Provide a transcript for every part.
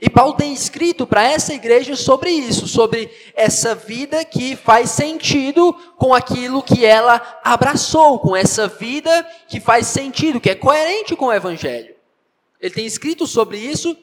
E Paulo tem escrito para essa igreja sobre isso, sobre essa vida que faz sentido com aquilo que ela abraçou, com essa vida que faz sentido, que é coerente com o evangelho. Ele tem escrito sobre isso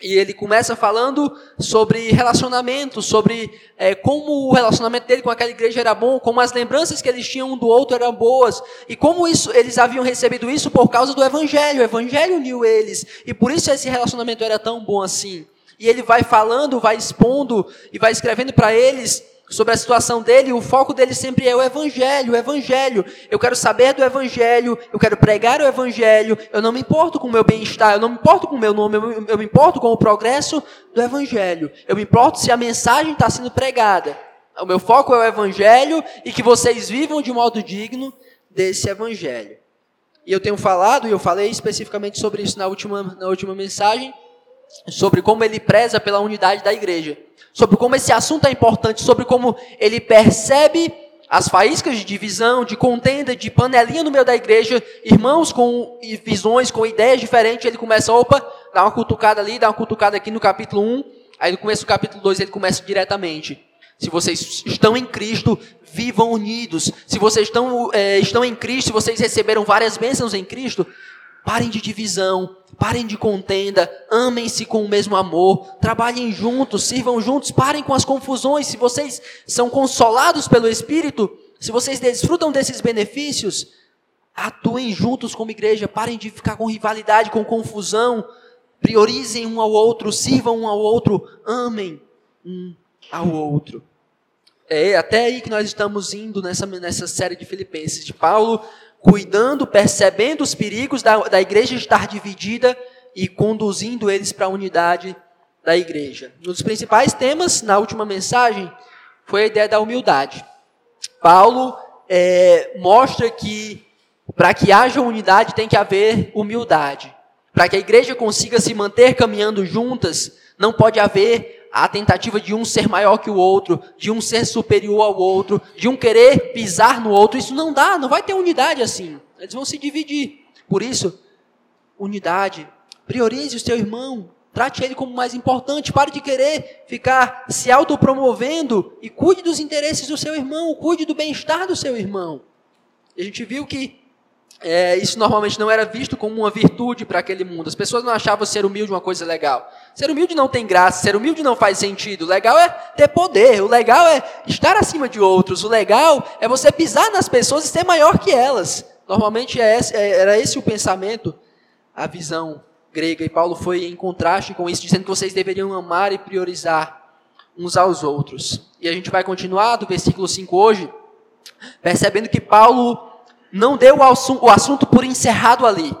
e ele começa falando sobre relacionamento, sobre é, como o relacionamento dele com aquela igreja era bom, como as lembranças que eles tinham um do outro eram boas, e como isso, eles haviam recebido isso por causa do Evangelho. O Evangelho uniu eles, e por isso esse relacionamento era tão bom assim. E ele vai falando, vai expondo e vai escrevendo para eles sobre a situação dele, o foco dele sempre é o Evangelho, o Evangelho. Eu quero saber do Evangelho, eu quero pregar o Evangelho, eu não me importo com o meu bem-estar, eu não me importo com o meu nome, eu, me importo com o progresso do Evangelho. Eu me importo se a mensagem está sendo pregada. O meu foco é o Evangelho e que vocês vivam de modo digno desse Evangelho. E eu tenho falado, e eu falei especificamente sobre isso na última, na última mensagem, sobre como ele preza pela unidade da igreja sobre como esse assunto é importante, sobre como ele percebe as faíscas de divisão, de contenda, de panelinha no meio da igreja, irmãos com visões, com ideias diferentes, ele começa, opa, dá uma cutucada ali, dá uma cutucada aqui no capítulo 1, aí no começo do capítulo 2 ele começa diretamente. Se vocês estão em Cristo, vivam unidos. Se vocês estão, é, estão em Cristo, se vocês receberam várias bênçãos em Cristo, Parem de divisão, parem de contenda, amem-se com o mesmo amor, trabalhem juntos, sirvam juntos, parem com as confusões. Se vocês são consolados pelo Espírito, se vocês desfrutam desses benefícios, atuem juntos como igreja, parem de ficar com rivalidade, com confusão, priorizem um ao outro, sirvam um ao outro, amem um ao outro. É até aí que nós estamos indo nessa, nessa série de Filipenses, de Paulo cuidando, percebendo os perigos da, da igreja estar dividida e conduzindo eles para a unidade da igreja. Um dos principais temas na última mensagem foi a ideia da humildade. Paulo é, mostra que para que haja unidade tem que haver humildade. Para que a igreja consiga se manter caminhando juntas, não pode haver a tentativa de um ser maior que o outro, de um ser superior ao outro, de um querer pisar no outro. Isso não dá, não vai ter unidade assim. Eles vão se dividir. Por isso, unidade. Priorize o seu irmão. Trate ele como mais importante. Pare de querer ficar se autopromovendo e cuide dos interesses do seu irmão. Cuide do bem-estar do seu irmão. A gente viu que é, isso normalmente não era visto como uma virtude para aquele mundo. As pessoas não achavam ser humilde uma coisa legal. Ser humilde não tem graça, ser humilde não faz sentido. O legal é ter poder, o legal é estar acima de outros, o legal é você pisar nas pessoas e ser maior que elas. Normalmente é esse, é, era esse o pensamento, a visão grega. E Paulo foi em contraste com isso, dizendo que vocês deveriam amar e priorizar uns aos outros. E a gente vai continuar do versículo 5 hoje, percebendo que Paulo não deu o assunto por encerrado ali.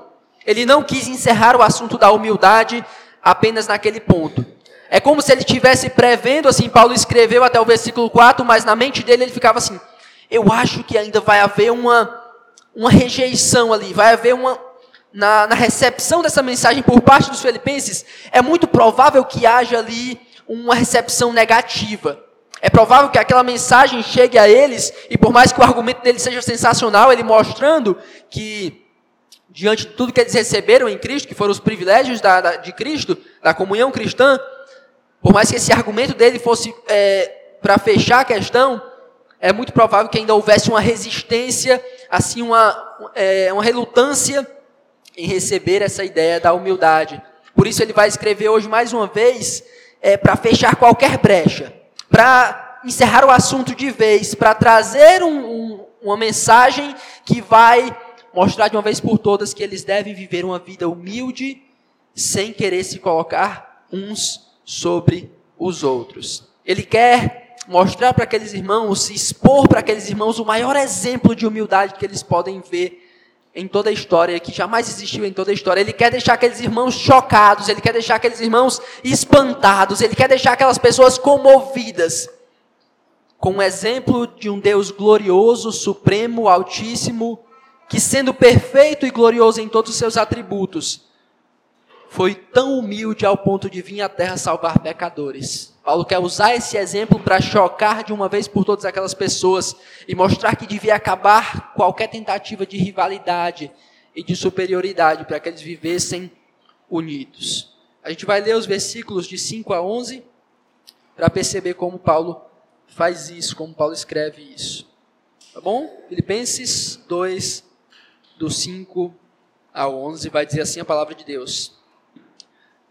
Ele não quis encerrar o assunto da humildade apenas naquele ponto. É como se ele tivesse prevendo, assim, Paulo escreveu até o versículo 4, mas na mente dele ele ficava assim: eu acho que ainda vai haver uma, uma rejeição ali, vai haver uma. Na, na recepção dessa mensagem por parte dos filipenses, é muito provável que haja ali uma recepção negativa. É provável que aquela mensagem chegue a eles, e por mais que o argumento dele seja sensacional, ele mostrando que, diante de tudo que eles receberam em Cristo, que foram os privilégios da, da, de Cristo, da comunhão cristã, por mais que esse argumento dele fosse é, para fechar a questão, é muito provável que ainda houvesse uma resistência, assim, uma, é, uma relutância em receber essa ideia da humildade. Por isso ele vai escrever hoje mais uma vez, é, para fechar qualquer brecha para encerrar o assunto de vez, para trazer um, um, uma mensagem que vai mostrar de uma vez por todas que eles devem viver uma vida humilde, sem querer se colocar uns sobre os outros. Ele quer mostrar para aqueles irmãos, expor para aqueles irmãos o maior exemplo de humildade que eles podem ver em toda a história, que jamais existiu em toda a história. Ele quer deixar aqueles irmãos chocados, ele quer deixar aqueles irmãos espantados, ele quer deixar aquelas pessoas comovidas. Com o exemplo de um Deus glorioso, supremo, altíssimo, que sendo perfeito e glorioso em todos os seus atributos, foi tão humilde ao ponto de vir à terra salvar pecadores. Paulo quer usar esse exemplo para chocar de uma vez por todas aquelas pessoas e mostrar que devia acabar qualquer tentativa de rivalidade e de superioridade para que eles vivessem unidos. A gente vai ler os versículos de 5 a 11 para perceber como Paulo faz isso, como Paulo escreve isso. Tá bom? Filipenses 2, do 5 a 11, vai dizer assim a palavra de Deus.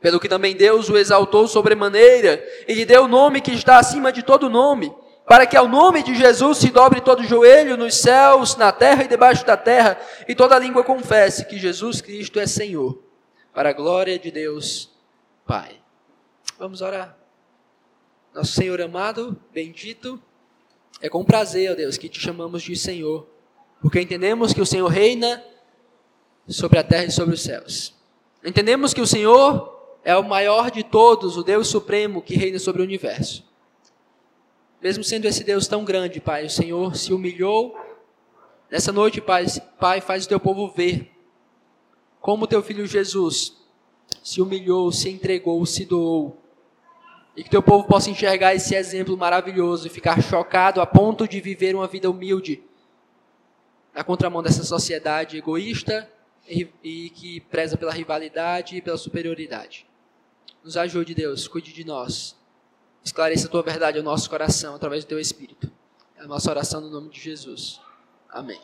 Pelo que também Deus o exaltou sobremaneira e lhe deu o nome que está acima de todo nome, para que ao nome de Jesus se dobre todo joelho nos céus, na terra e debaixo da terra, e toda língua confesse que Jesus Cristo é Senhor, para a glória de Deus Pai. Vamos orar. Nosso Senhor amado, bendito, é com prazer, ó Deus, que te chamamos de Senhor, porque entendemos que o Senhor reina sobre a terra e sobre os céus. Entendemos que o Senhor é o maior de todos, o Deus Supremo que reina sobre o universo. Mesmo sendo esse Deus tão grande, Pai, o Senhor se humilhou. Nessa noite, Pai, Pai faz o teu povo ver como teu filho Jesus se humilhou, se entregou, se doou. E que teu povo possa enxergar esse exemplo maravilhoso e ficar chocado a ponto de viver uma vida humilde na contramão dessa sociedade egoísta e, e que preza pela rivalidade e pela superioridade. Nos ajude, Deus, cuide de nós. Esclareça a tua verdade ao nosso coração através do teu Espírito. É a nossa oração no nome de Jesus. Amém.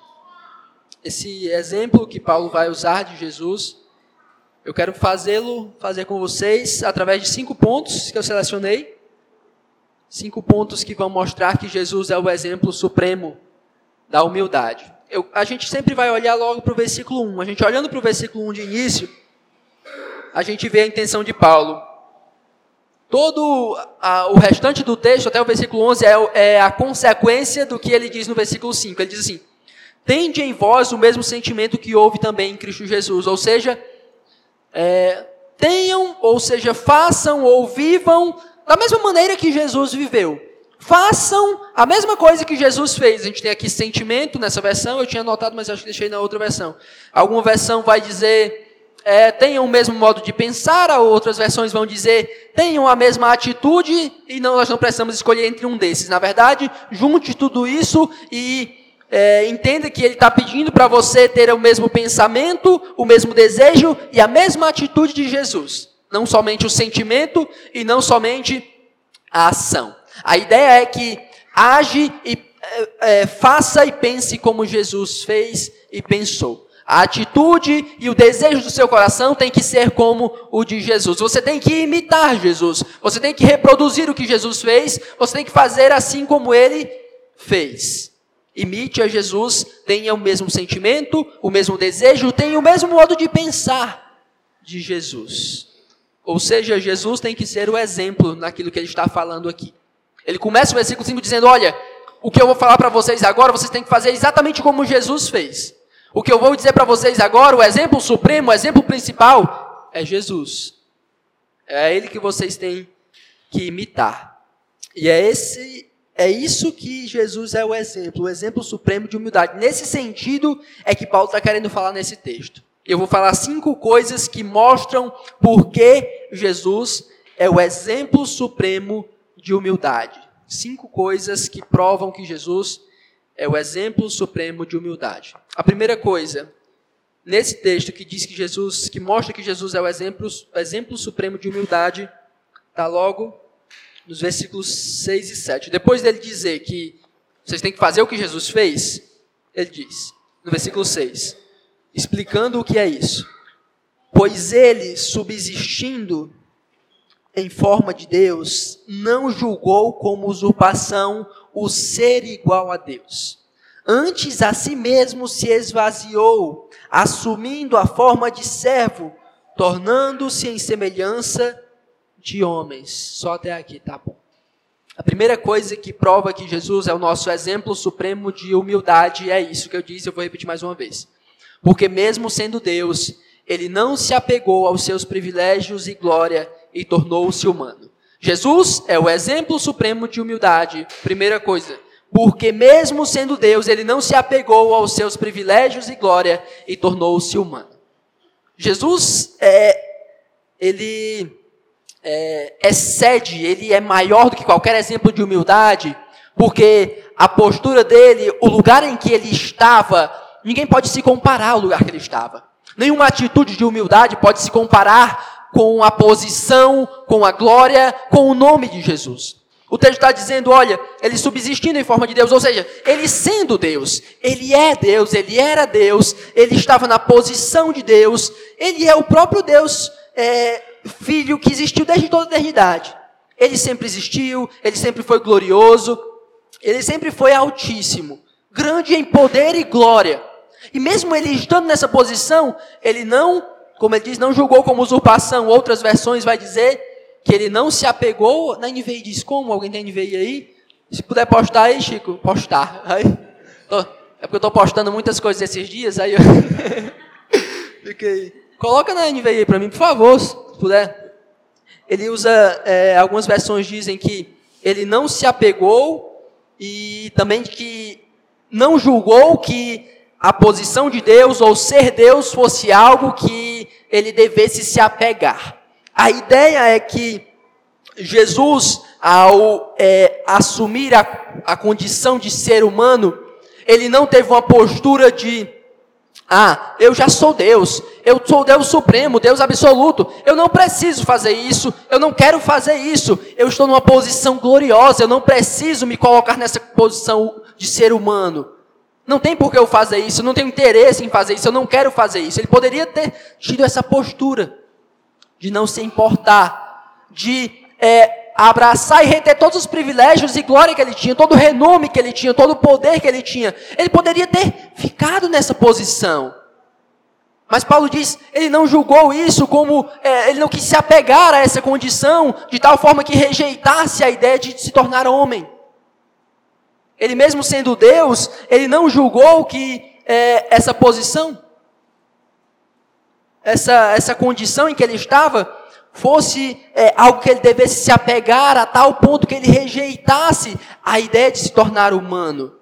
Esse exemplo que Paulo vai usar de Jesus, eu quero fazê-lo, fazer com vocês através de cinco pontos que eu selecionei. Cinco pontos que vão mostrar que Jesus é o exemplo supremo da humildade. Eu, a gente sempre vai olhar logo para o versículo 1. A gente olhando para o versículo 1 de início, a gente vê a intenção de Paulo. Todo a, o restante do texto, até o versículo 11, é, é, a consequência do que ele diz no versículo 5. Ele diz assim: Tende em vós o mesmo sentimento que houve também em Cristo Jesus. Ou seja, é, tenham, ou seja, façam ou vivam da mesma maneira que Jesus viveu. Façam a mesma coisa que Jesus fez. A gente tem aqui sentimento nessa versão, eu tinha anotado, mas acho que deixei na outra versão. Alguma versão vai dizer é, tenham o mesmo modo de pensar, outras versões vão dizer tenham a mesma atitude, e não, nós não precisamos escolher entre um desses. Na verdade, junte tudo isso e é, entenda que ele está pedindo para você ter o mesmo pensamento, o mesmo desejo e a mesma atitude de Jesus. Não somente o sentimento e não somente a ação. A ideia é que age e é, é, faça e pense como Jesus fez e pensou. A atitude e o desejo do seu coração tem que ser como o de Jesus. Você tem que imitar Jesus. Você tem que reproduzir o que Jesus fez. Você tem que fazer assim como ele fez. Imite a Jesus, tenha o mesmo sentimento, o mesmo desejo, tenha o mesmo modo de pensar de Jesus. Ou seja, Jesus tem que ser o exemplo naquilo que ele está falando aqui. Ele começa o versículo 5 dizendo: Olha, o que eu vou falar para vocês agora, vocês têm que fazer exatamente como Jesus fez. O que eu vou dizer para vocês agora, o exemplo supremo, o exemplo principal, é Jesus. É ele que vocês têm que imitar. E é esse é isso que Jesus é o exemplo, o exemplo supremo de humildade. Nesse sentido é que Paulo está querendo falar nesse texto. Eu vou falar cinco coisas que mostram por que Jesus é o exemplo supremo de humildade. Cinco coisas que provam que Jesus é o exemplo supremo de humildade. A primeira coisa, nesse texto que diz que Jesus, que mostra que Jesus é o exemplo, exemplo supremo de humildade, está logo nos versículos 6 e 7. Depois dele dizer que vocês têm que fazer o que Jesus fez, ele diz, no versículo 6, explicando o que é isso. Pois ele, subsistindo em forma de Deus, não julgou como usurpação o ser igual a Deus. Antes a si mesmo se esvaziou, assumindo a forma de servo, tornando-se em semelhança de homens. Só até aqui, tá bom. A primeira coisa que prova que Jesus é o nosso exemplo supremo de humildade é isso que eu disse, eu vou repetir mais uma vez. Porque mesmo sendo Deus, ele não se apegou aos seus privilégios e glória e tornou-se humano. Jesus é o exemplo supremo de humildade. Primeira coisa, porque mesmo sendo Deus, ele não se apegou aos seus privilégios e glória e tornou-se humano. Jesus é, ele é, excede, ele é maior do que qualquer exemplo de humildade, porque a postura dele, o lugar em que ele estava, ninguém pode se comparar ao lugar que ele estava. Nenhuma atitude de humildade pode se comparar com a posição, com a glória, com o nome de Jesus. O texto está dizendo, olha, ele subsistindo em forma de Deus, ou seja, ele sendo Deus, ele é Deus, ele era Deus, ele estava na posição de Deus, ele é o próprio Deus, é, Filho que existiu desde toda a eternidade. Ele sempre existiu, ele sempre foi glorioso, ele sempre foi altíssimo, grande em poder e glória. E mesmo ele estando nessa posição, ele não como ele diz, não julgou como usurpação. Outras versões vai dizer que ele não se apegou. Na NVI diz como? Alguém tem NVI aí? Se puder postar aí, Chico, postar. Aí, tô, é porque eu estou postando muitas coisas esses dias, aí eu fiquei. Coloca na NVI aí para mim, por favor, se puder. Ele usa, é, algumas versões dizem que ele não se apegou e também que não julgou que a posição de Deus ou ser Deus fosse algo que ele devesse se apegar. A ideia é que Jesus, ao é, assumir a, a condição de ser humano, ele não teve uma postura de ah, eu já sou Deus, eu sou Deus supremo, Deus absoluto, eu não preciso fazer isso, eu não quero fazer isso, eu estou numa posição gloriosa, eu não preciso me colocar nessa posição de ser humano. Não tem por que eu fazer isso, não tenho interesse em fazer isso, eu não quero fazer isso. Ele poderia ter tido essa postura de não se importar, de é, abraçar e reter todos os privilégios e glória que ele tinha, todo o renome que ele tinha, todo o poder que ele tinha. Ele poderia ter ficado nessa posição. Mas Paulo diz, ele não julgou isso como, é, ele não quis se apegar a essa condição, de tal forma que rejeitasse a ideia de se tornar homem. Ele mesmo sendo Deus, ele não julgou que é, essa posição, essa, essa condição em que ele estava, fosse é, algo que ele devesse se apegar a tal ponto que ele rejeitasse a ideia de se tornar humano.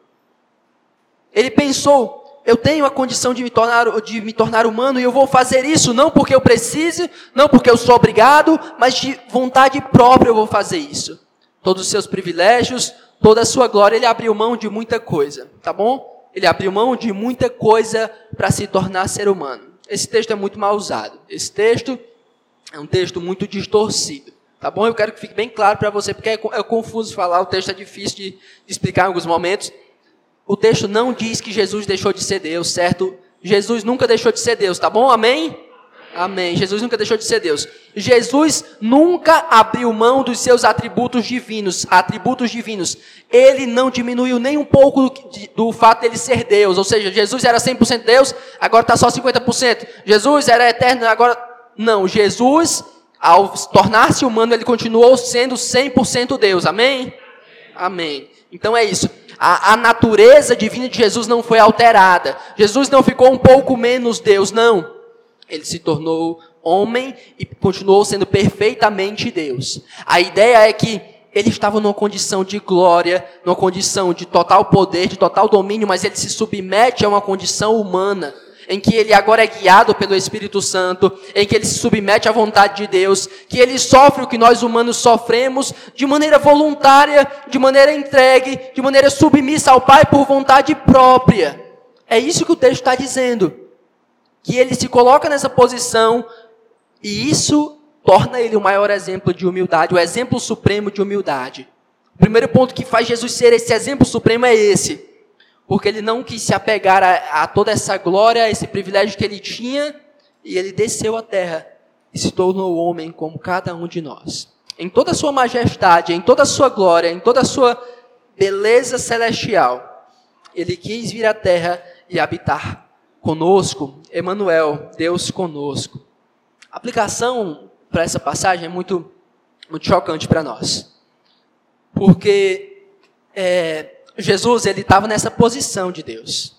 Ele pensou, eu tenho a condição de me tornar, de me tornar humano e eu vou fazer isso não porque eu precise, não porque eu sou obrigado, mas de vontade própria eu vou fazer isso. Todos os seus privilégios, toda a sua glória, ele abriu mão de muita coisa, tá bom? Ele abriu mão de muita coisa para se tornar ser humano. Esse texto é muito mal usado. Esse texto é um texto muito distorcido. Tá bom? Eu quero que fique bem claro para você, porque é, é confuso falar, o texto é difícil de, de explicar em alguns momentos. O texto não diz que Jesus deixou de ser Deus, certo? Jesus nunca deixou de ser Deus, tá bom? Amém? Amém. Jesus nunca deixou de ser Deus. Jesus nunca abriu mão dos seus atributos divinos, atributos divinos. Ele não diminuiu nem um pouco do, do fato de ele ser Deus. Ou seja, Jesus era 100% Deus, agora está só 50%. Jesus era eterno, agora não. Jesus, ao tornar-se humano, ele continuou sendo 100% Deus. Amém? Amém. Então é isso. A, a natureza divina de Jesus não foi alterada. Jesus não ficou um pouco menos Deus, não. Ele se tornou homem e continuou sendo perfeitamente Deus. A ideia é que ele estava numa condição de glória, numa condição de total poder, de total domínio, mas ele se submete a uma condição humana, em que ele agora é guiado pelo Espírito Santo, em que ele se submete à vontade de Deus, que ele sofre o que nós humanos sofremos de maneira voluntária, de maneira entregue, de maneira submissa ao Pai por vontade própria. É isso que o texto está dizendo que ele se coloca nessa posição e isso torna ele o maior exemplo de humildade, o exemplo supremo de humildade. O primeiro ponto que faz Jesus ser esse exemplo supremo é esse, porque ele não quis se apegar a, a toda essa glória, a esse privilégio que ele tinha, e ele desceu à terra e se tornou homem como cada um de nós. Em toda a sua majestade, em toda a sua glória, em toda a sua beleza celestial, ele quis vir à terra e habitar conosco, Emmanuel, Deus conosco. A aplicação para essa passagem é muito, muito chocante para nós. Porque é, Jesus ele estava nessa posição de Deus.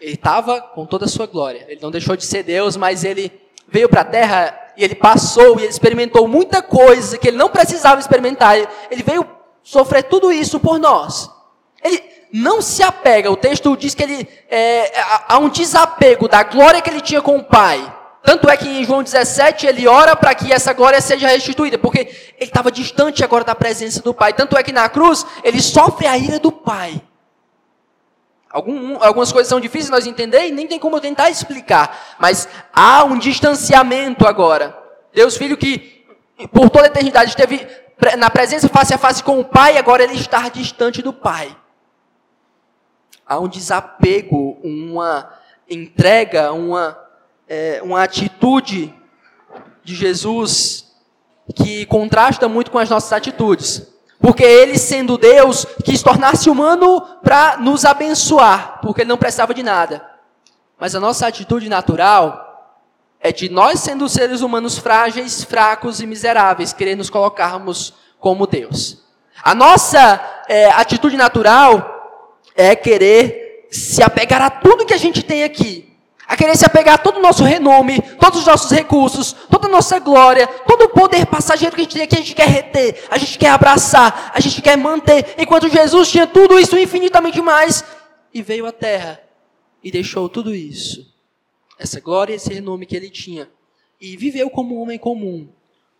Ele estava com toda a sua glória. Ele não deixou de ser Deus, mas ele veio para a terra e ele passou e ele experimentou muita coisa que ele não precisava experimentar. Ele veio sofrer tudo isso por nós. Ele não se apega, o texto diz que ele é, há um desapego da glória que ele tinha com o Pai. Tanto é que em João 17 ele ora para que essa glória seja restituída, porque ele estava distante agora da presença do Pai. Tanto é que na cruz ele sofre a ira do Pai. Algum, algumas coisas são difíceis nós entender e nem tem como eu tentar explicar. Mas há um distanciamento agora. Deus Filho que por toda a eternidade esteve na presença face a face com o Pai, agora ele está distante do Pai. Há um desapego, uma entrega, uma, é, uma atitude de Jesus que contrasta muito com as nossas atitudes. Porque ele, sendo Deus, quis tornar-se humano para nos abençoar, porque ele não precisava de nada. Mas a nossa atitude natural é de nós, sendo seres humanos frágeis, fracos e miseráveis, querer nos colocarmos como Deus. A nossa é, atitude natural é querer se apegar a tudo que a gente tem aqui a querer se apegar a todo o nosso renome, todos os nossos recursos, toda a nossa glória, todo o poder passageiro que a gente tem aqui, a gente quer reter, a gente quer abraçar, a gente quer manter, enquanto Jesus tinha tudo isso infinitamente mais e veio à terra e deixou tudo isso, essa glória esse renome que ele tinha, e viveu como um homem comum,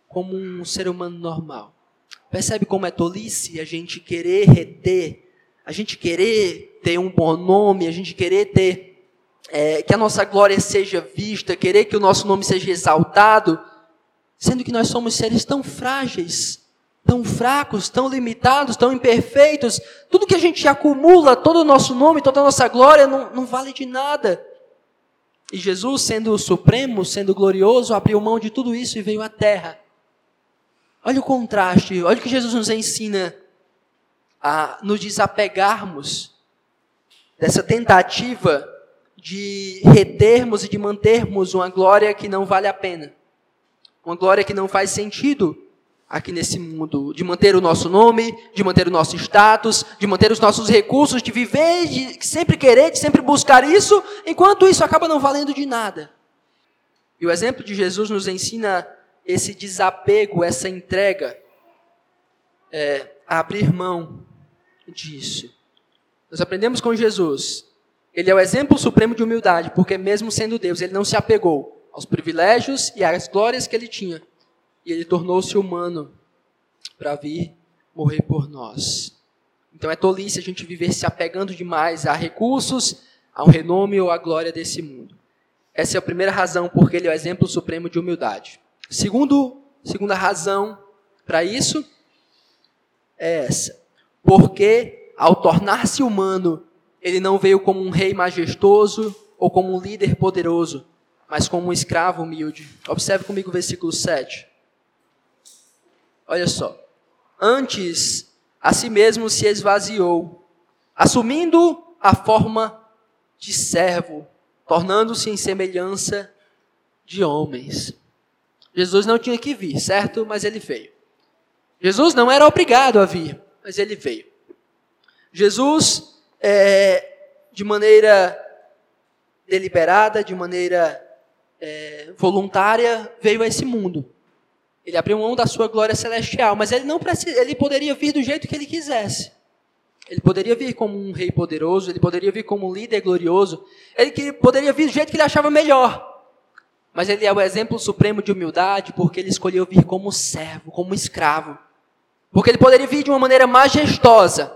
como um ser humano normal. Percebe como é tolice a gente querer reter, a gente querer ter um bom nome, a gente querer ter é, que a nossa glória seja vista, querer que o nosso nome seja exaltado, sendo que nós somos seres tão frágeis, tão fracos, tão limitados, tão imperfeitos, tudo que a gente acumula, todo o nosso nome, toda a nossa glória, não, não vale de nada. E Jesus, sendo supremo, sendo glorioso, abriu mão de tudo isso e veio à terra. Olha o contraste, olha o que Jesus nos ensina a nos desapegarmos dessa tentativa de retermos e de mantermos uma glória que não vale a pena. Uma glória que não faz sentido aqui nesse mundo. De manter o nosso nome, de manter o nosso status, de manter os nossos recursos, de viver, de sempre querer, de sempre buscar isso, enquanto isso acaba não valendo de nada. E o exemplo de Jesus nos ensina esse desapego, essa entrega, é, abrir mão disso. Nós aprendemos com Jesus ele é o exemplo supremo de humildade, porque mesmo sendo Deus, ele não se apegou aos privilégios e às glórias que ele tinha. E ele tornou-se humano para vir morrer por nós. Então é tolice a gente viver se apegando demais a recursos, ao renome ou à glória desse mundo. Essa é a primeira razão porque ele é o exemplo supremo de humildade. Segundo, segunda razão para isso é essa. Porque ao tornar-se humano, ele não veio como um rei majestoso ou como um líder poderoso, mas como um escravo humilde. Observe comigo o versículo 7. Olha só. Antes, a si mesmo se esvaziou, assumindo a forma de servo, tornando-se em semelhança de homens. Jesus não tinha que vir, certo? Mas ele veio. Jesus não era obrigado a vir, mas ele veio. Jesus é, de maneira deliberada, de maneira é, voluntária, veio a esse mundo. Ele abriu mão da sua glória celestial, mas ele não precisa, ele poderia vir do jeito que ele quisesse. Ele poderia vir como um rei poderoso, ele poderia vir como um líder glorioso, ele poderia vir do jeito que ele achava melhor. Mas ele é o exemplo supremo de humildade, porque ele escolheu vir como servo, como escravo. Porque ele poderia vir de uma maneira majestosa,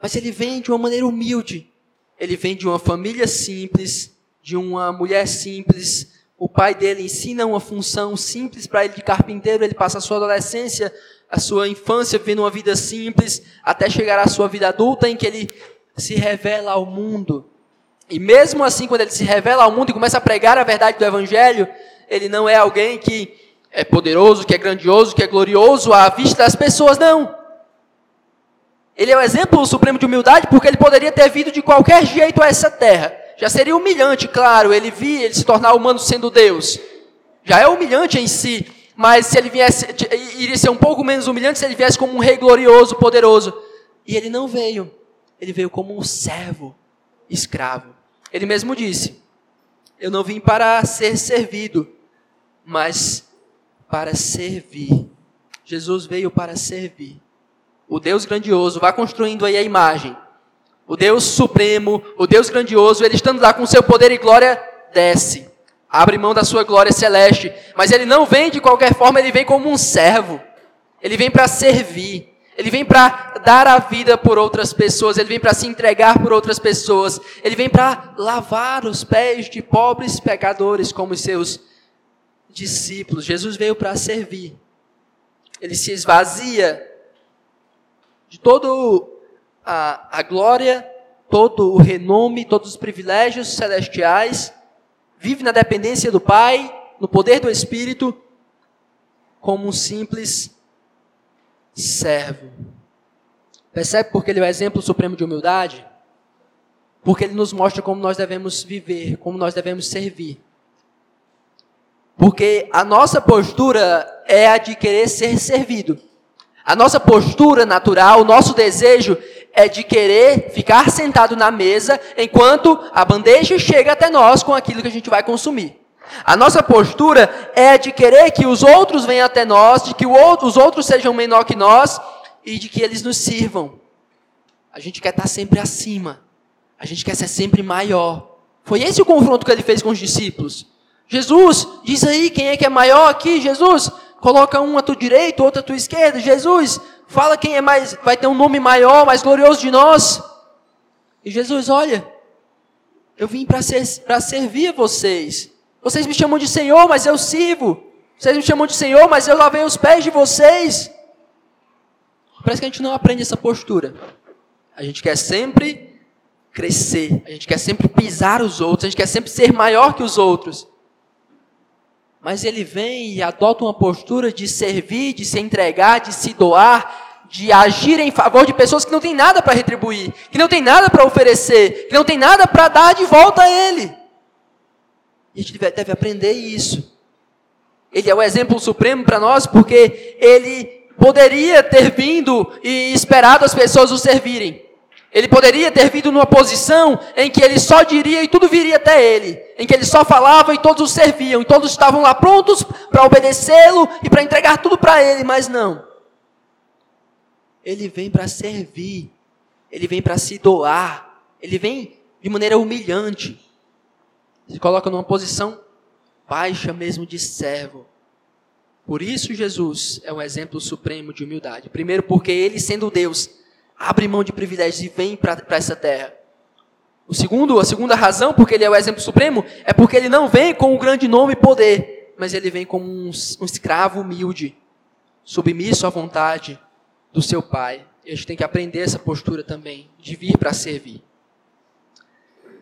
mas ele vem de uma maneira humilde. Ele vem de uma família simples, de uma mulher simples. O pai dele ensina uma função simples para ele de carpinteiro. Ele passa a sua adolescência, a sua infância vivendo uma vida simples, até chegar à sua vida adulta em que ele se revela ao mundo. E mesmo assim, quando ele se revela ao mundo e começa a pregar a verdade do Evangelho, ele não é alguém que é poderoso, que é grandioso, que é glorioso à vista das pessoas, não. Ele é o exemplo supremo de humildade porque ele poderia ter vindo de qualquer jeito a essa terra. Já seria humilhante, claro, ele vir, ele se tornar humano sendo Deus. Já é humilhante em si, mas se ele viesse, iria ser um pouco menos humilhante se ele viesse como um rei glorioso, poderoso. E ele não veio. Ele veio como um servo, escravo. Ele mesmo disse: Eu não vim para ser servido, mas para servir. Jesus veio para servir. O Deus grandioso, vá construindo aí a imagem. O Deus supremo, o Deus grandioso, ele estando lá com seu poder e glória, desce. Abre mão da sua glória celeste. Mas ele não vem de qualquer forma, ele vem como um servo. Ele vem para servir. Ele vem para dar a vida por outras pessoas, ele vem para se entregar por outras pessoas, ele vem para lavar os pés de pobres pecadores como os seus discípulos. Jesus veio para servir. Ele se esvazia de toda a, a glória, todo o renome, todos os privilégios celestiais, vive na dependência do Pai, no poder do Espírito, como um simples servo. Percebe porque ele é o exemplo supremo de humildade? Porque ele nos mostra como nós devemos viver, como nós devemos servir. Porque a nossa postura é a de querer ser servido. A nossa postura natural, o nosso desejo é de querer ficar sentado na mesa enquanto a bandeja chega até nós com aquilo que a gente vai consumir. A nossa postura é de querer que os outros venham até nós, de que os outros sejam menor que nós e de que eles nos sirvam. A gente quer estar sempre acima. A gente quer ser sempre maior. Foi esse o confronto que ele fez com os discípulos. Jesus, diz aí quem é que é maior aqui, Jesus. Coloca um à tua direita, outro à tua esquerda. Jesus, fala quem é mais, vai ter um nome maior, mais glorioso de nós. E Jesus, olha, eu vim para ser, servir vocês. Vocês me chamam de Senhor, mas eu sirvo. Vocês me chamam de Senhor, mas eu lavei os pés de vocês. Parece que a gente não aprende essa postura. A gente quer sempre crescer, a gente quer sempre pisar os outros, a gente quer sempre ser maior que os outros. Mas ele vem e adota uma postura de servir, de se entregar, de se doar, de agir em favor de pessoas que não têm nada para retribuir, que não têm nada para oferecer, que não têm nada para dar de volta a ele. E a gente deve aprender isso. Ele é o exemplo supremo para nós porque ele poderia ter vindo e esperado as pessoas o servirem. Ele poderia ter vindo numa posição em que ele só diria e tudo viria até ele, em que ele só falava e todos o serviam, e todos estavam lá prontos para obedecê-lo e para entregar tudo para ele, mas não. Ele vem para servir, ele vem para se doar, ele vem de maneira humilhante se coloca numa posição baixa mesmo de servo. Por isso Jesus é um exemplo supremo de humildade. Primeiro, porque ele, sendo Deus, abre mão de privilégios e vem para essa terra. O segundo, a segunda razão, porque ele é o exemplo supremo, é porque ele não vem com um grande nome e poder, mas ele vem como um, um escravo humilde, submisso à vontade do seu pai. E a gente tem que aprender essa postura também, de vir para servir.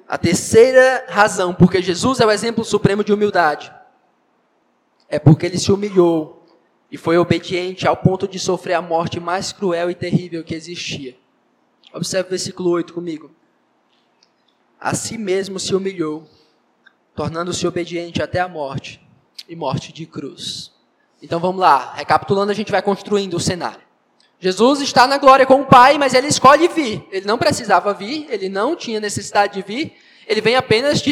A terceira razão, porque Jesus é o exemplo supremo de humildade, é porque ele se humilhou e foi obediente ao ponto de sofrer a morte mais cruel e terrível que existia. Observe o versículo 8 comigo. A si mesmo se humilhou, tornando-se obediente até a morte e morte de cruz. Então vamos lá, recapitulando, a gente vai construindo o cenário. Jesus está na glória com o Pai, mas ele escolhe vir. Ele não precisava vir, ele não tinha necessidade de vir. Ele vem apenas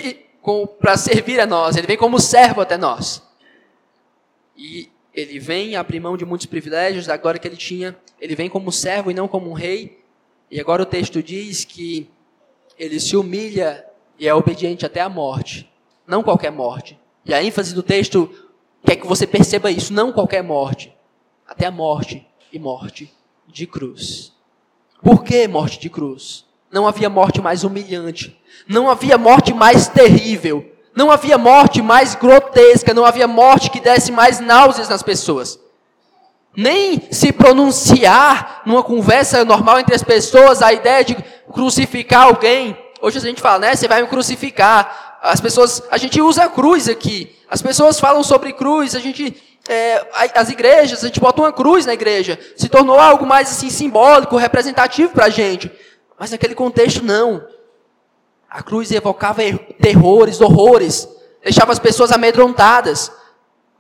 para servir a nós, ele vem como servo até nós. E ele vem abrir mão de muitos privilégios da glória que ele tinha. Ele vem como servo e não como um rei. E agora o texto diz que ele se humilha e é obediente até a morte. Não qualquer morte. E a ênfase do texto quer que você perceba isso, não qualquer morte. Até a morte e morte de cruz. Por que morte de cruz? Não havia morte mais humilhante. Não havia morte mais terrível. Não havia morte mais grotesca. Não havia morte que desse mais náuseas nas pessoas. Nem se pronunciar numa conversa normal entre as pessoas a ideia de crucificar alguém. Hoje a gente fala, né? Você vai me crucificar. As pessoas, a gente usa a cruz aqui. As pessoas falam sobre cruz. A gente é, as igrejas, a gente bota uma cruz na igreja, se tornou algo mais assim simbólico, representativo para a gente. Mas naquele contexto não. A cruz evocava terrores, horrores, deixava as pessoas amedrontadas.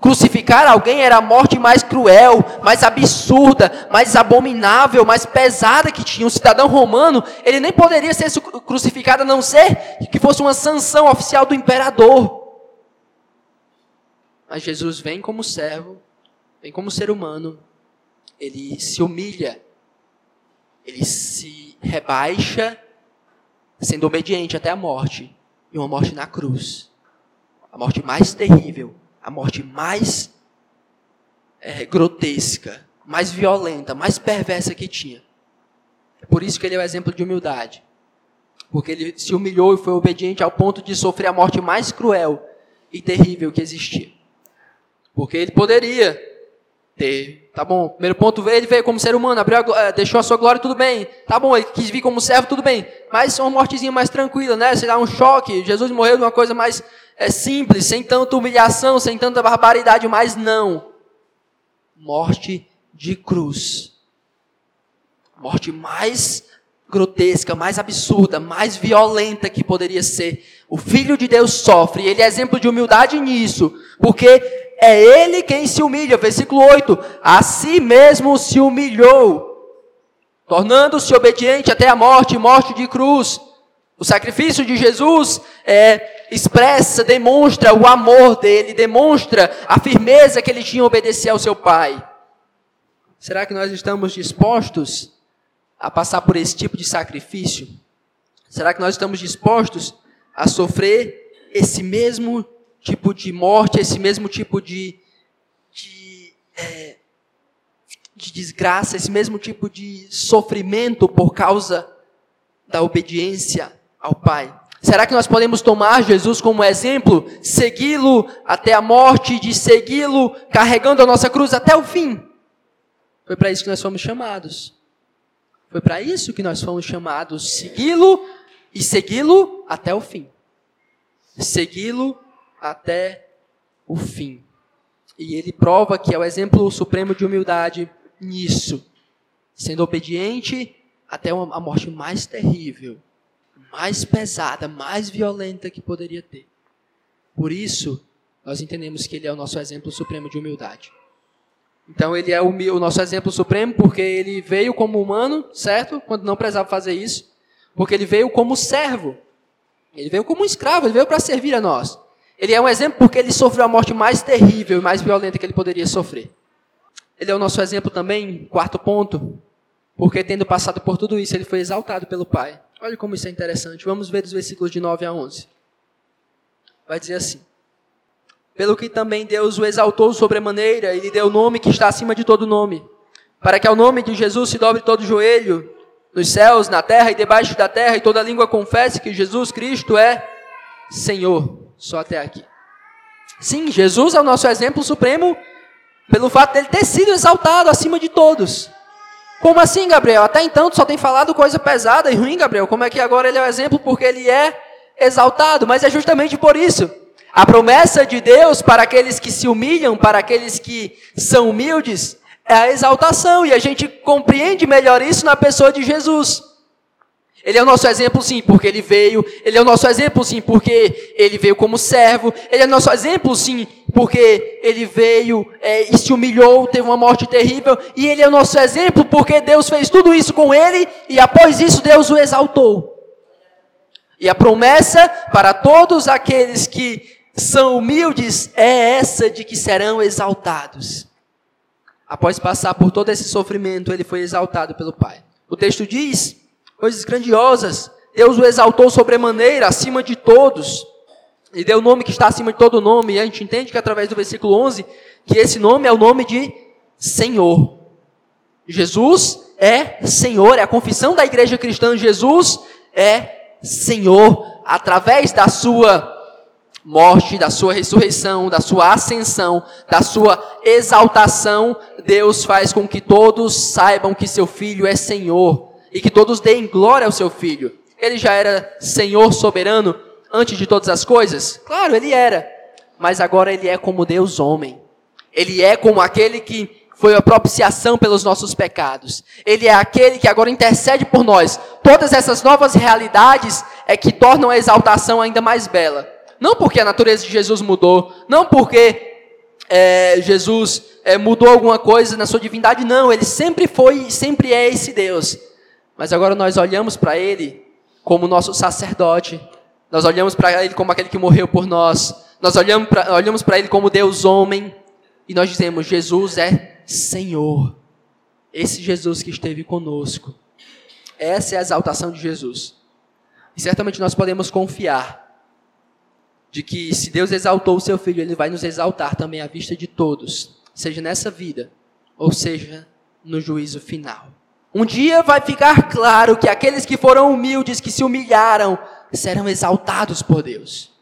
Crucificar alguém era a morte mais cruel, mais absurda, mais abominável, mais pesada que tinha. Um cidadão romano, ele nem poderia ser crucificado a não ser que fosse uma sanção oficial do imperador. Mas Jesus vem como servo, vem como ser humano, ele se humilha, ele se rebaixa, sendo obediente até a morte e uma morte na cruz. A morte mais terrível, a morte mais é, grotesca, mais violenta, mais perversa que tinha. É por isso que ele é o exemplo de humildade. Porque ele se humilhou e foi obediente ao ponto de sofrer a morte mais cruel e terrível que existia. Porque ele poderia ter, tá bom, primeiro ponto ele veio como ser humano, abriu a, eh, deixou a sua glória, tudo bem. Tá bom, ele quis vir como servo, tudo bem. Mas uma mortezinha mais tranquila, né? Sei lá, um choque. Jesus morreu de uma coisa mais é, simples, sem tanta humilhação, sem tanta barbaridade, mas não. Morte de cruz. Morte mais grotesca, mais absurda, mais violenta que poderia ser. O Filho de Deus sofre, ele é exemplo de humildade nisso, porque é ele quem se humilha. Versículo 8: A si mesmo se humilhou, tornando-se obediente até a morte morte de cruz. O sacrifício de Jesus é, expressa, demonstra o amor dele, demonstra a firmeza que ele tinha em obedecer ao seu Pai. Será que nós estamos dispostos a passar por esse tipo de sacrifício? Será que nós estamos dispostos a sofrer esse mesmo tipo de morte, esse mesmo tipo de, de, é, de desgraça, esse mesmo tipo de sofrimento por causa da obediência ao Pai? Será que nós podemos tomar Jesus como exemplo, segui-lo até a morte, de segui-lo carregando a nossa cruz até o fim? Foi para isso que nós fomos chamados. Foi para isso que nós fomos chamados, segui-lo e segui-lo até o fim. Segui-lo até o fim. E ele prova que é o exemplo supremo de humildade nisso, sendo obediente até a morte mais terrível, mais pesada, mais violenta que poderia ter. Por isso, nós entendemos que ele é o nosso exemplo supremo de humildade. Então, ele é o, nosso exemplo supremo porque ele veio como humano, certo? Quando não precisava fazer isso. Porque ele veio como servo. Ele veio como um escravo, ele veio para servir a nós. Ele é um exemplo porque ele sofreu a morte mais terrível e mais violenta que ele poderia sofrer. Ele é o nosso exemplo também, quarto ponto, porque tendo passado por tudo isso, ele foi exaltado pelo Pai. Olha como isso é interessante. Vamos ver os versículos de 9 a 11. Vai dizer assim: Pelo que também Deus o exaltou sobremaneira e lhe deu o nome que está acima de todo nome, para que ao nome de Jesus se dobre todo joelho, nos céus, na terra e debaixo da terra, e toda língua confesse que Jesus Cristo é Senhor. Só até aqui. Sim, Jesus é o nosso exemplo supremo pelo fato dele ter sido exaltado acima de todos. Como assim, Gabriel? Até então tu só tem falado coisa pesada e ruim, Gabriel. Como é que agora ele é o exemplo porque ele é exaltado? Mas é justamente por isso. A promessa de Deus para aqueles que se humilham, para aqueles que são humildes, é a exaltação. E a gente compreende melhor isso na pessoa de Jesus. Ele é o nosso exemplo, sim, porque ele veio. Ele é o nosso exemplo, sim, porque ele veio como servo. Ele é o nosso exemplo, sim, porque ele veio é, e se humilhou, teve uma morte terrível. E ele é o nosso exemplo porque Deus fez tudo isso com ele e após isso Deus o exaltou. E a promessa para todos aqueles que são humildes é essa de que serão exaltados. Após passar por todo esse sofrimento, ele foi exaltado pelo Pai. O texto diz coisas grandiosas. Deus o exaltou sobremaneira, acima de todos. E deu o nome que está acima de todo nome. E a gente entende que através do versículo 11, que esse nome é o nome de Senhor. Jesus é Senhor, é a confissão da igreja cristã. Jesus é Senhor. Através da sua morte, da sua ressurreição, da sua ascensão, da sua exaltação, Deus faz com que todos saibam que seu filho é Senhor e que todos deem glória ao seu filho. Ele já era Senhor soberano antes de todas as coisas? Claro, ele era. Mas agora ele é como Deus homem. Ele é como aquele que foi a propiciação pelos nossos pecados. Ele é aquele que agora intercede por nós. Todas essas novas realidades é que tornam a exaltação ainda mais bela. Não porque a natureza de Jesus mudou, não porque é, Jesus é, mudou alguma coisa na sua divindade, não. Ele sempre foi e sempre é esse Deus. Mas agora nós olhamos para Ele como nosso sacerdote, nós olhamos para Ele como aquele que morreu por nós, Nós olhamos para olhamos Ele como Deus homem e nós dizemos: Jesus é Senhor. Esse Jesus que esteve conosco. Essa é a exaltação de Jesus. E certamente nós podemos confiar de que se Deus exaltou o seu filho, ele vai nos exaltar também à vista de todos, seja nessa vida, ou seja no juízo final. Um dia vai ficar claro que aqueles que foram humildes, que se humilharam, serão exaltados por Deus.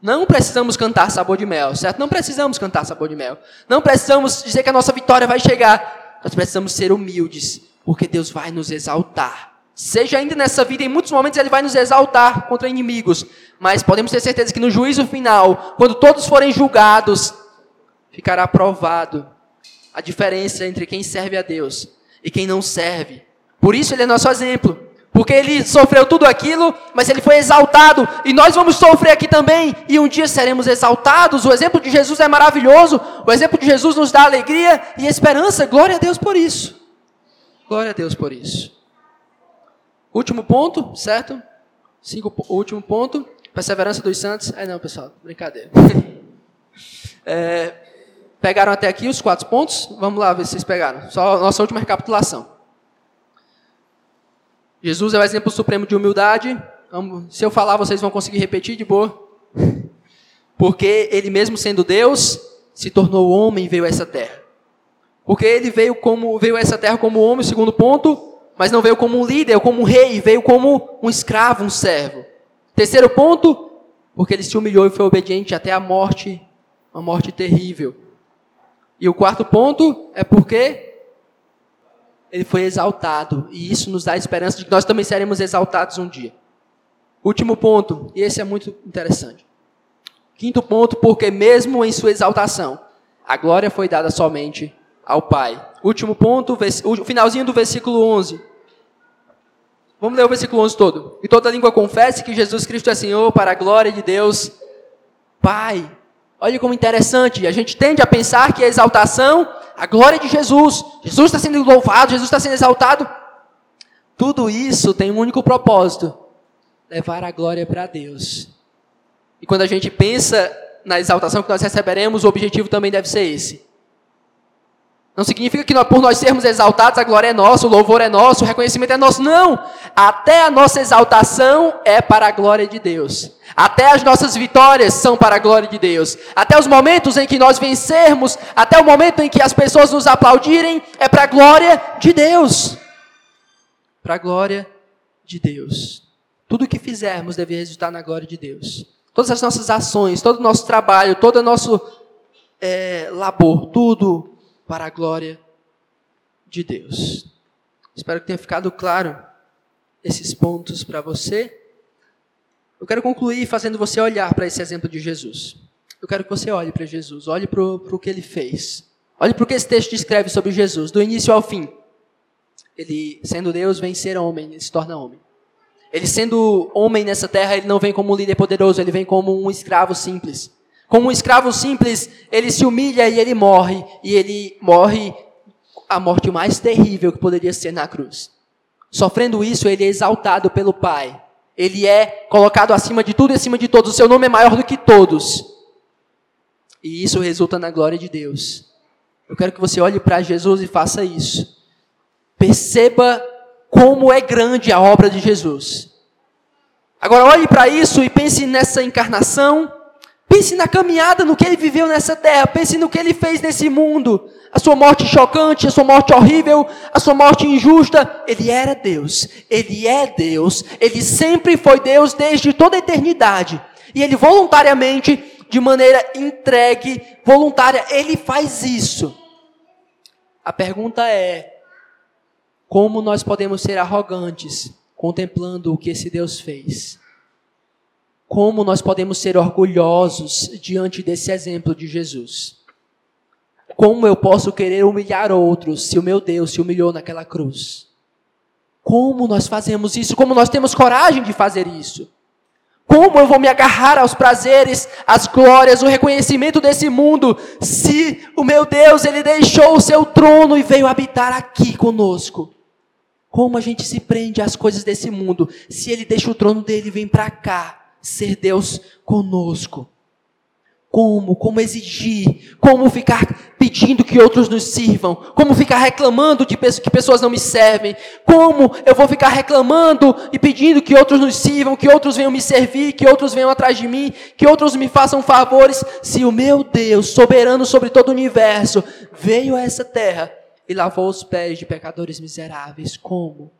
Não precisamos cantar sabor de mel, certo? Não precisamos cantar sabor de mel. Não precisamos dizer que a nossa vitória vai chegar. Nós precisamos ser humildes, porque Deus vai nos exaltar. Seja ainda nessa vida, em muitos momentos ele vai nos exaltar contra inimigos, mas podemos ter certeza que no juízo final, quando todos forem julgados, ficará provado a diferença entre quem serve a Deus e quem não serve. Por isso ele é nosso exemplo, porque ele sofreu tudo aquilo, mas ele foi exaltado, e nós vamos sofrer aqui também, e um dia seremos exaltados. O exemplo de Jesus é maravilhoso, o exemplo de Jesus nos dá alegria e esperança. Glória a Deus por isso. Glória a Deus por isso. Último ponto, certo? Cinco, último ponto, perseverança dos santos. É não, pessoal, brincadeira. é, pegaram até aqui os quatro pontos? Vamos lá ver se vocês pegaram. Só a nossa última recapitulação. Jesus é o exemplo supremo de humildade. Se eu falar, vocês vão conseguir repetir de boa. Porque ele mesmo sendo Deus, se tornou homem e veio a essa terra. Porque ele veio como veio a essa terra como homem, segundo ponto, mas não veio como um líder, como um rei, veio como um escravo, um servo. Terceiro ponto, porque ele se humilhou e foi obediente até a morte, uma morte terrível. E o quarto ponto é porque ele foi exaltado, e isso nos dá a esperança de que nós também seremos exaltados um dia. Último ponto, e esse é muito interessante. Quinto ponto, porque mesmo em sua exaltação, a glória foi dada somente ao Pai. Último ponto, o finalzinho do versículo 11. Vamos ler o versículo 11 todo. E toda língua confesse que Jesus Cristo é Senhor para a glória de Deus Pai. Olha como interessante. A gente tende a pensar que a exaltação, a glória de Jesus. Jesus está sendo louvado, Jesus está sendo exaltado. Tudo isso tem um único propósito: levar a glória para Deus. E quando a gente pensa na exaltação que nós receberemos, o objetivo também deve ser esse não significa que nós, por nós sermos exaltados, a glória é nossa, o louvor é nosso, o reconhecimento é nosso. Não! Até a nossa exaltação é para a glória de Deus. Até as nossas vitórias são para a glória de Deus. Até os momentos em que nós vencermos, até o momento em que as pessoas nos aplaudirem, é para a glória de Deus. Para a glória de Deus. Tudo o que fizermos deve resultar na glória de Deus. Todas as nossas ações, todo o nosso trabalho, todo o nosso é, labor, tudo para a glória de Deus. Espero que tenha ficado claro esses pontos para você. Eu quero concluir fazendo você olhar para esse exemplo de Jesus. Eu quero que você olhe para Jesus, olhe para o que ele fez. Olhe para o que esse texto descreve sobre Jesus, do início ao fim. Ele, sendo Deus, vem ser homem, ele se torna homem. Ele sendo homem nessa terra, ele não vem como um líder poderoso, ele vem como um escravo simples. Como um escravo simples, ele se humilha e ele morre. E ele morre a morte mais terrível que poderia ser na cruz. Sofrendo isso, ele é exaltado pelo Pai. Ele é colocado acima de tudo e acima de todos. O seu nome é maior do que todos. E isso resulta na glória de Deus. Eu quero que você olhe para Jesus e faça isso. Perceba como é grande a obra de Jesus. Agora olhe para isso e pense nessa encarnação Pense na caminhada, no que ele viveu nessa terra. Pense no que ele fez nesse mundo. A sua morte chocante, a sua morte horrível, a sua morte injusta. Ele era Deus. Ele é Deus. Ele sempre foi Deus desde toda a eternidade. E ele voluntariamente, de maneira entregue, voluntária, ele faz isso. A pergunta é: como nós podemos ser arrogantes contemplando o que esse Deus fez? Como nós podemos ser orgulhosos diante desse exemplo de Jesus. Como eu posso querer humilhar outros se o meu Deus se humilhou naquela cruz? Como nós fazemos isso? Como nós temos coragem de fazer isso? Como eu vou me agarrar aos prazeres, às glórias, o reconhecimento desse mundo, se o meu Deus, ele deixou o seu trono e veio habitar aqui conosco? Como a gente se prende às coisas desse mundo, se ele deixa o trono dele e vem para cá? Ser Deus conosco. Como? Como exigir? Como ficar pedindo que outros nos sirvam? Como ficar reclamando de que pessoas não me servem? Como eu vou ficar reclamando e pedindo que outros nos sirvam, que outros venham me servir, que outros venham atrás de mim, que outros me façam favores, se o meu Deus, soberano sobre todo o universo, veio a essa terra e lavou os pés de pecadores miseráveis? Como?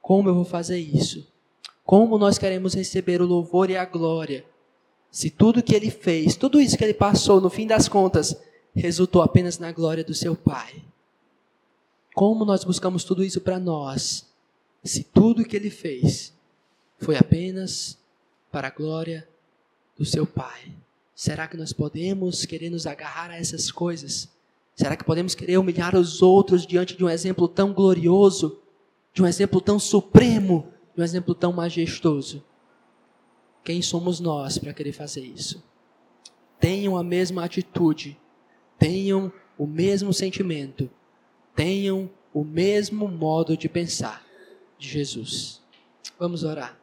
Como eu vou fazer isso? Como nós queremos receber o louvor e a glória? Se tudo que ele fez, tudo isso que ele passou, no fim das contas, resultou apenas na glória do seu Pai. Como nós buscamos tudo isso para nós, se tudo que ele fez foi apenas para a glória do seu Pai? Será que nós podemos querer nos agarrar a essas coisas? Será que podemos querer humilhar os outros diante de um exemplo tão glorioso, de um exemplo tão supremo, de um exemplo tão majestoso? Quem somos nós para querer fazer isso? Tenham a mesma atitude, tenham o mesmo sentimento, tenham o mesmo modo de pensar de Jesus. Vamos orar.